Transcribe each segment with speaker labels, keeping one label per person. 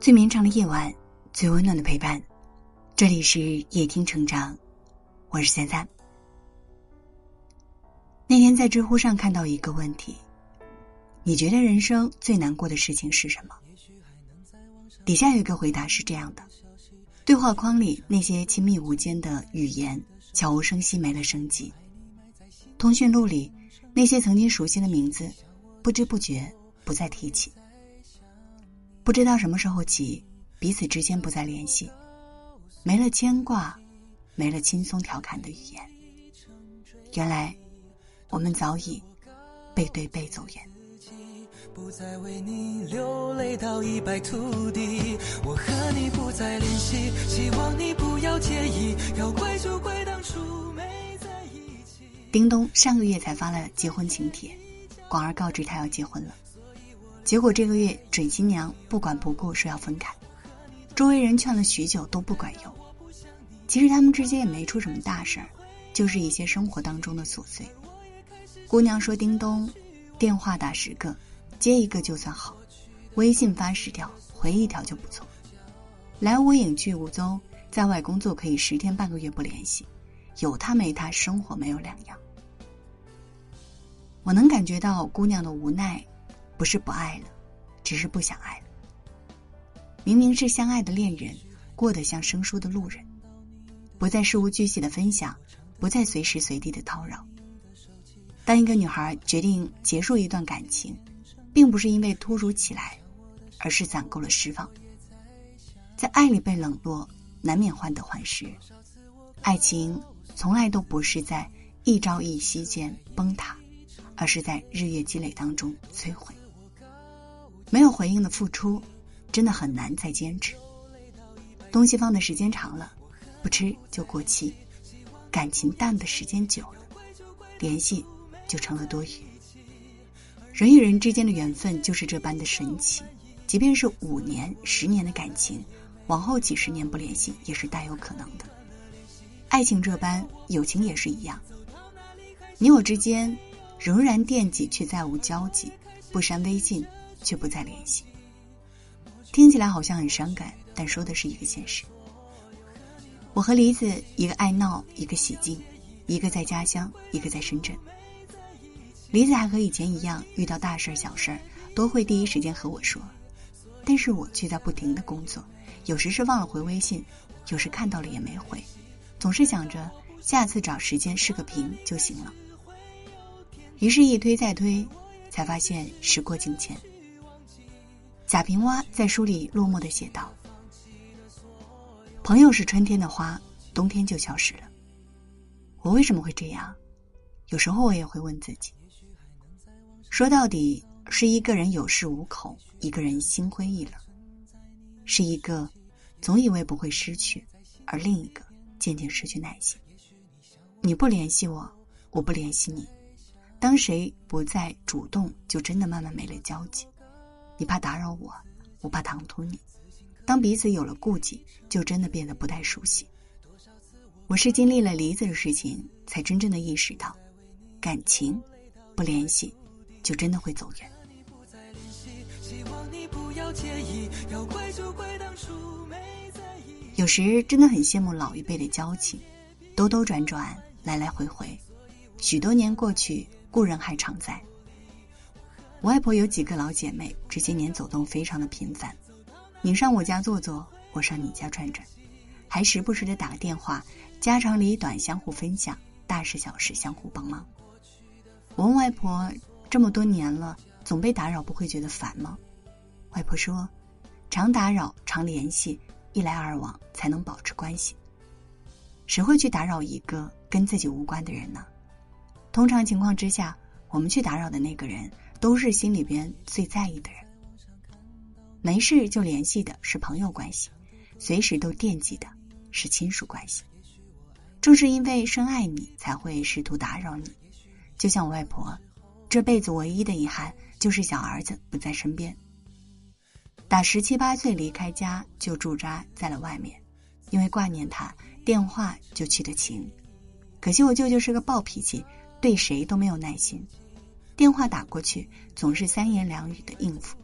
Speaker 1: 最绵长的夜晚，最温暖的陪伴。这里是夜听成长，我是三三。那天在知乎上看到一个问题：你觉得人生最难过的事情是什么？底下有一个回答是这样的：对话框里那些亲密无间的语言，悄无声息没了生机；通讯录里那些曾经熟悉的名字，不知不觉不再提起。不知道什么时候起，彼此之间不再联系，没了牵挂，没了轻松调侃的语言。原来，我们早已背对背走远。不再为你流泪到一败涂地，我和你不再联系，希望你不要介意。要怪就怪当初没在一起。叮咚上个月才发了结婚请帖，广而告知他要结婚了。结果这个月准新娘不管不顾说要分开，周围人劝了许久都不管用。其实他们之间也没出什么大事儿，就是一些生活当中的琐碎。姑娘说：“叮咚，电话打十个，接一个就算好；微信发十条，回一条就不错。来无影去无踪，在外工作可以十天半个月不联系，有他没他，生活没有两样。”我能感觉到姑娘的无奈。不是不爱了，只是不想爱了。明明是相爱的恋人，过得像生疏的路人，不再事无巨细的分享，不再随时随地的叨扰。当一个女孩决定结束一段感情，并不是因为突如其来，而是攒够了失望。在爱里被冷落，难免患得患失。爱情从来都不是在一朝一夕间崩塌，而是在日月积累当中摧毁。没有回应的付出，真的很难再坚持。东西放的时间长了，不吃就过期；感情淡的时间久了，联系就成了多余。人与人之间的缘分就是这般的神奇，即便是五年、十年的感情，往后几十年不联系也是大有可能的。爱情这般，友情也是一样。你我之间仍然惦记，却再无交集，不删微信。却不再联系，听起来好像很伤感，但说的是一个现实。我和梨子，一个爱闹，一个喜静，一个在家乡，一个在深圳。梨子还和以前一样，遇到大事儿小事儿都会第一时间和我说，但是我却在不停的工作，有时是忘了回微信，有时看到了也没回，总是想着下次找时间视个频就行了。于是，一推再推，才发现时过境迁。贾平凹在书里落寞的写道：“朋友是春天的花，冬天就消失了。我为什么会这样？有时候我也会问自己。说到底，是一个人有恃无恐，一个人心灰意冷，是一个总以为不会失去，而另一个渐渐失去耐心。你不联系我，我不联系你，当谁不再主动，就真的慢慢没了交集。”你怕打扰我，我怕唐突你。当彼此有了顾忌，就真的变得不太熟悉。我是经历了梨子的事情，才真正的意识到，感情不联系，就真的会走远。有时真的很羡慕老一辈的交情，兜兜转转，来来回回，许多年过去，故人还常在。我外婆有几个老姐妹，这些年走动非常的频繁。你上我家坐坐，我上你家转转，还时不时的打个电话，家长里短相互分享，大事小事相互帮忙。我问外婆，这么多年了，总被打扰，不会觉得烦吗？外婆说，常打扰，常联系，一来二往才能保持关系。谁会去打扰一个跟自己无关的人呢？通常情况之下，我们去打扰的那个人。都是心里边最在意的人，没事就联系的是朋友关系，随时都惦记的是亲属关系。正是因为深爱你，才会试图打扰你。就像我外婆，这辈子唯一的遗憾就是小儿子不在身边。打十七八岁离开家就驻扎在了外面，因为挂念他，电话就去的勤。可惜我舅舅是个暴脾气，对谁都没有耐心。电话打过去，总是三言两语的应付。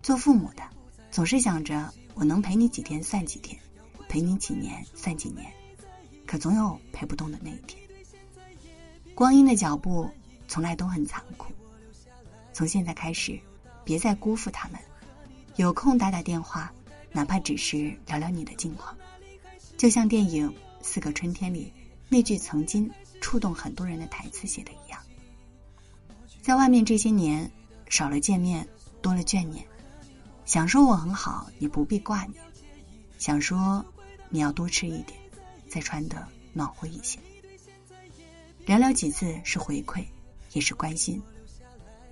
Speaker 1: 做父母的，总是想着我能陪你几天算几天，陪你几年算几年，可总有陪不动的那一天。光阴的脚步从来都很残酷，从现在开始，别再辜负他们。有空打打电话，哪怕只是聊聊你的近况。就像电影《四个春天》里那句曾经触动很多人的台词写的一样：“在外面这些年，少了见面，多了眷念。想说我很好，你不必挂念；想说你要多吃一点，再穿的暖和一些。寥寥几次是回馈，也是关心。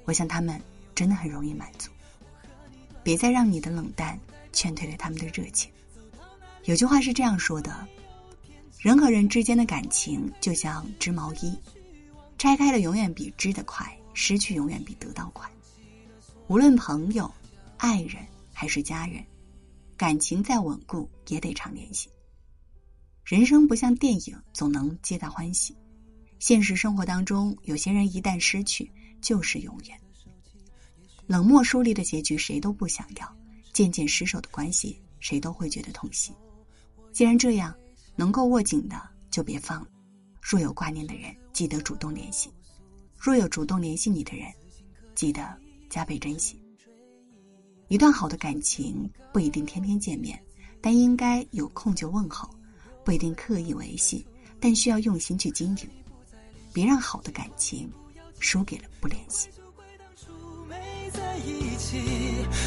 Speaker 1: 我想他们真的很容易满足。别再让你的冷淡劝退了他们的热情。”有句话是这样说的：人和人之间的感情就像织毛衣，拆开的永远比织的快，失去永远比得到快。无论朋友、爱人还是家人，感情再稳固也得常联系。人生不像电影，总能皆大欢喜。现实生活当中，有些人一旦失去，就是永远。冷漠疏离的结局谁都不想要，渐渐失守的关系谁都会觉得痛心。既然这样，能够握紧的就别放了。若有挂念的人，记得主动联系；若有主动联系你的人，记得加倍珍惜。一段好的感情不一定天天见面，但应该有空就问候；不一定刻意维系，但需要用心去经营。别让好的感情输给了不联系。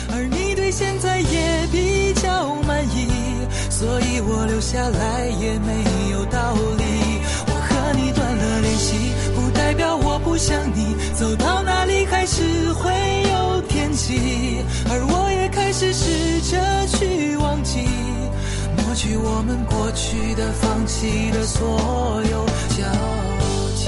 Speaker 2: 而你对现在也比较满意，所以我留下来也没有道理。我和你断了联系，不代表我想你，走到哪里还是会有天际。而我也开始试着去忘记，抹去我们过去的、放弃的所有交。集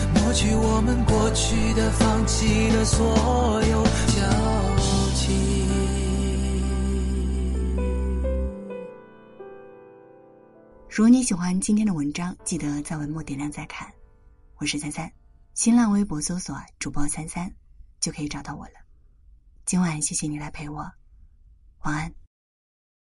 Speaker 2: 过去我们过去的、放弃的所有交集。
Speaker 1: 如果你喜欢今天的文章，记得在文末点亮再看。我是三三，新浪微博搜索主播三三，就可以找到我了。今晚谢谢你来陪我，晚安。